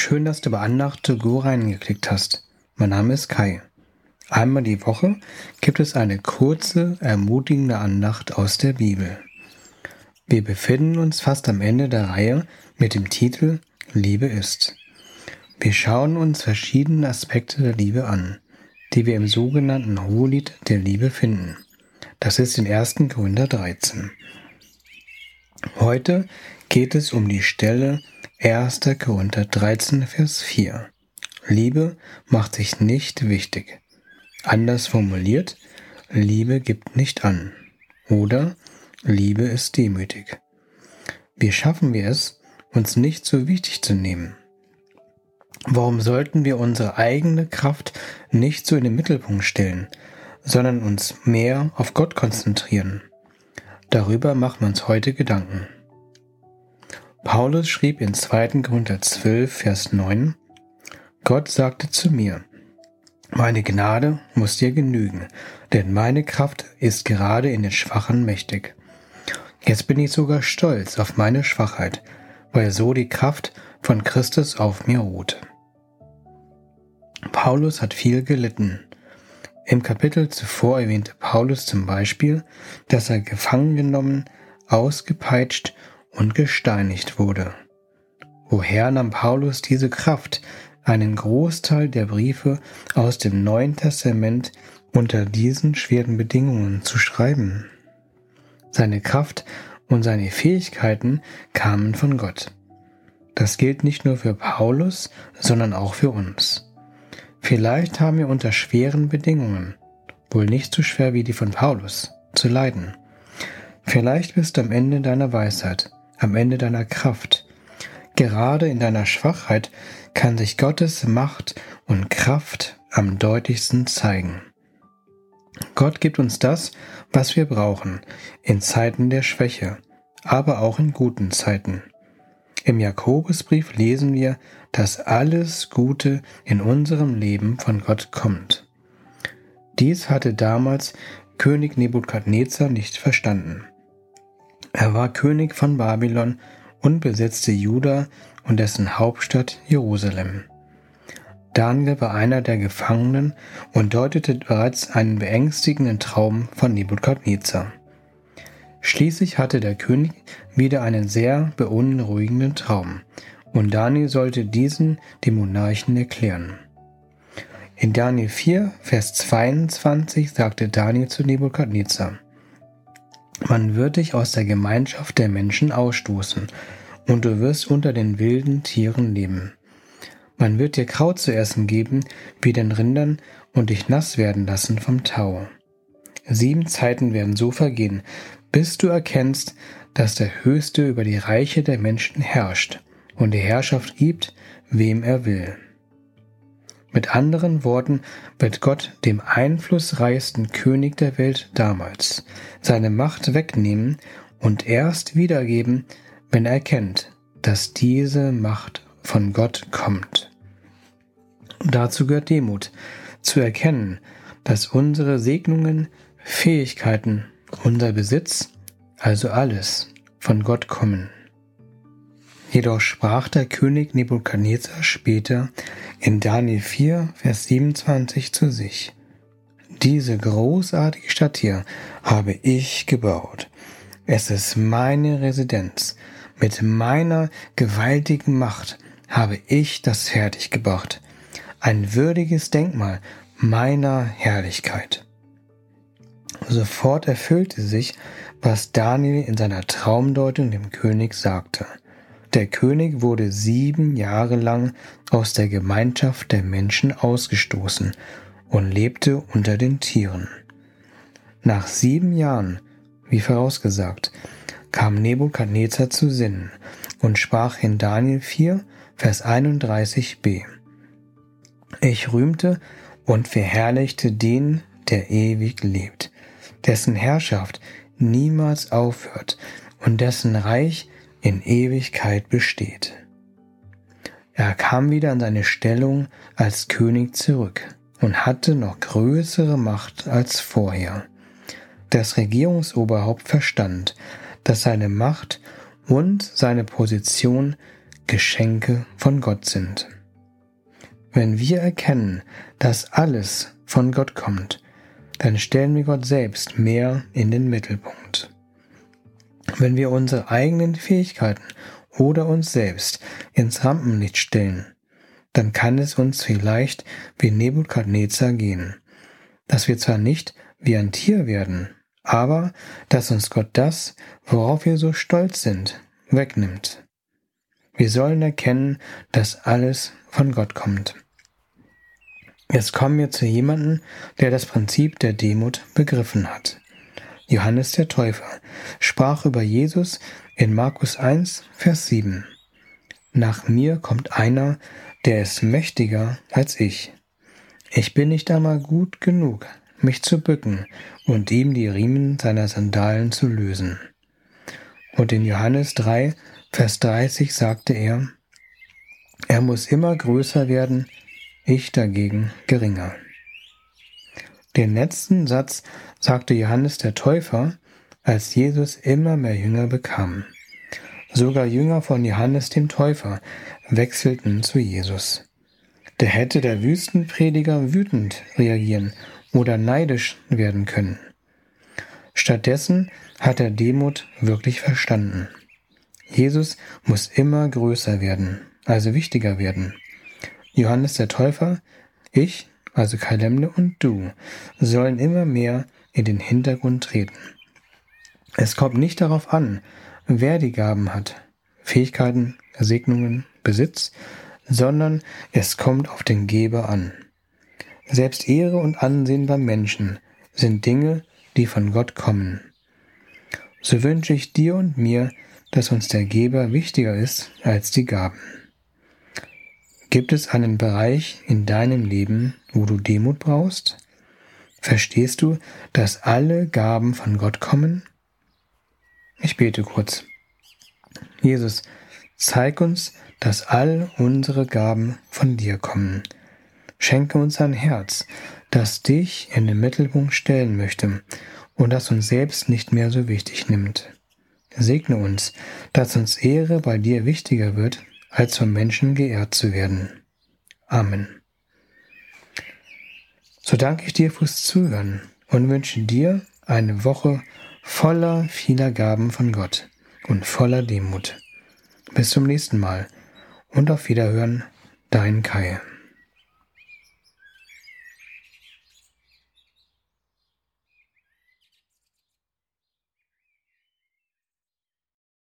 Schön, dass du bei Andacht to go reingeklickt hast. Mein Name ist Kai. Einmal die Woche gibt es eine kurze, ermutigende Andacht aus der Bibel. Wir befinden uns fast am Ende der Reihe mit dem Titel Liebe ist. Wir schauen uns verschiedene Aspekte der Liebe an, die wir im sogenannten Hohelied der Liebe finden. Das ist in 1. Korinther 13. Heute geht es um die Stelle 1. Korinther 13, Vers 4. Liebe macht sich nicht wichtig. Anders formuliert, Liebe gibt nicht an. Oder Liebe ist demütig. Wie schaffen wir es, uns nicht so wichtig zu nehmen? Warum sollten wir unsere eigene Kraft nicht so in den Mittelpunkt stellen, sondern uns mehr auf Gott konzentrieren? Darüber machen wir uns heute Gedanken. Paulus schrieb in 2. Korinther 12, Vers 9, Gott sagte zu mir, meine Gnade muss dir genügen, denn meine Kraft ist gerade in den Schwachen mächtig. Jetzt bin ich sogar stolz auf meine Schwachheit, weil so die Kraft von Christus auf mir ruht. Paulus hat viel gelitten. Im Kapitel zuvor erwähnte Paulus zum Beispiel, dass er gefangen genommen, ausgepeitscht und gesteinigt wurde. Woher nahm Paulus diese Kraft, einen Großteil der Briefe aus dem Neuen Testament unter diesen schweren Bedingungen zu schreiben? Seine Kraft und seine Fähigkeiten kamen von Gott. Das gilt nicht nur für Paulus, sondern auch für uns. Vielleicht haben wir unter schweren Bedingungen, wohl nicht so schwer wie die von Paulus, zu leiden. Vielleicht bist du am Ende deiner Weisheit, am Ende deiner Kraft. Gerade in deiner Schwachheit kann sich Gottes Macht und Kraft am deutlichsten zeigen. Gott gibt uns das, was wir brauchen, in Zeiten der Schwäche, aber auch in guten Zeiten. Im Jakobusbrief lesen wir, dass alles Gute in unserem Leben von Gott kommt. Dies hatte damals König Nebukadnezar nicht verstanden. Er war König von Babylon und besetzte Juda und dessen Hauptstadt Jerusalem. Daniel war einer der Gefangenen und deutete bereits einen beängstigenden Traum von Nebukadnezar. Schließlich hatte der König wieder einen sehr beunruhigenden Traum, und Daniel sollte diesen dem Monarchen erklären. In Daniel 4, Vers 22 sagte Daniel zu Nebukadnezar, man wird dich aus der Gemeinschaft der Menschen ausstoßen, und du wirst unter den wilden Tieren leben. Man wird dir Kraut zu essen geben, wie den Rindern, und dich nass werden lassen vom Tau. Sieben Zeiten werden so vergehen, bis du erkennst, dass der Höchste über die Reiche der Menschen herrscht und die Herrschaft gibt, wem er will. Mit anderen Worten wird Gott dem einflussreichsten König der Welt damals seine Macht wegnehmen und erst wiedergeben, wenn er erkennt, dass diese Macht von Gott kommt. Dazu gehört Demut, zu erkennen, dass unsere Segnungen, Fähigkeiten, unser Besitz, also alles, von Gott kommen. Jedoch sprach der König Nebukadnezar später in Daniel 4, Vers 27 zu sich. Diese großartige Stadt hier habe ich gebaut. Es ist meine Residenz. Mit meiner gewaltigen Macht habe ich das fertiggebracht. Ein würdiges Denkmal meiner Herrlichkeit. Sofort erfüllte sich, was Daniel in seiner Traumdeutung dem König sagte. Der König wurde sieben Jahre lang aus der Gemeinschaft der Menschen ausgestoßen und lebte unter den Tieren. Nach sieben Jahren, wie vorausgesagt, kam Nebukadnezar zu Sinnen und sprach in Daniel 4, Vers 31b. Ich rühmte und verherrlichte den, der ewig lebt, dessen Herrschaft niemals aufhört und dessen Reich in Ewigkeit besteht. Er kam wieder an seine Stellung als König zurück und hatte noch größere Macht als vorher. Das Regierungsoberhaupt verstand, dass seine Macht und seine Position Geschenke von Gott sind. Wenn wir erkennen, dass alles von Gott kommt, dann stellen wir Gott selbst mehr in den Mittelpunkt. Wenn wir unsere eigenen Fähigkeiten oder uns selbst ins Rampenlicht stellen, dann kann es uns vielleicht wie Nebukadnezar gehen, dass wir zwar nicht wie ein Tier werden, aber dass uns Gott das, worauf wir so stolz sind, wegnimmt. Wir sollen erkennen, dass alles von Gott kommt. Jetzt kommen wir zu jemandem, der das Prinzip der Demut begriffen hat. Johannes der Täufer sprach über Jesus in Markus 1, Vers 7. Nach mir kommt einer, der ist mächtiger als ich. Ich bin nicht einmal gut genug, mich zu bücken und ihm die Riemen seiner Sandalen zu lösen. Und in Johannes 3, Vers 30 sagte er, er muss immer größer werden, ich dagegen geringer. Den letzten Satz sagte Johannes der Täufer, als Jesus immer mehr Jünger bekam. Sogar Jünger von Johannes dem Täufer wechselten zu Jesus. Der hätte der Wüstenprediger wütend reagieren oder neidisch werden können. Stattdessen hat er Demut wirklich verstanden. Jesus muss immer größer werden, also wichtiger werden. Johannes der Täufer, ich, also Kalemle und du, sollen immer mehr in den Hintergrund treten. Es kommt nicht darauf an, wer die Gaben hat, Fähigkeiten, Segnungen, Besitz, sondern es kommt auf den Geber an. Selbst Ehre und Ansehen beim Menschen sind Dinge, die von Gott kommen. So wünsche ich dir und mir, dass uns der Geber wichtiger ist als die Gaben. Gibt es einen Bereich in deinem Leben, wo du Demut brauchst? Verstehst du, dass alle Gaben von Gott kommen? Ich bete kurz. Jesus, zeig uns, dass all unsere Gaben von dir kommen Schenke uns ein Herz, das dich in den Mittelpunkt stellen möchte und das uns selbst nicht mehr so wichtig nimmt. Segne uns, dass uns Ehre bei dir wichtiger wird, als vom Menschen geehrt zu werden. Amen. So danke ich dir fürs Zuhören und wünsche dir eine Woche voller vieler Gaben von Gott und voller Demut. Bis zum nächsten Mal und auf Wiederhören, dein Kai.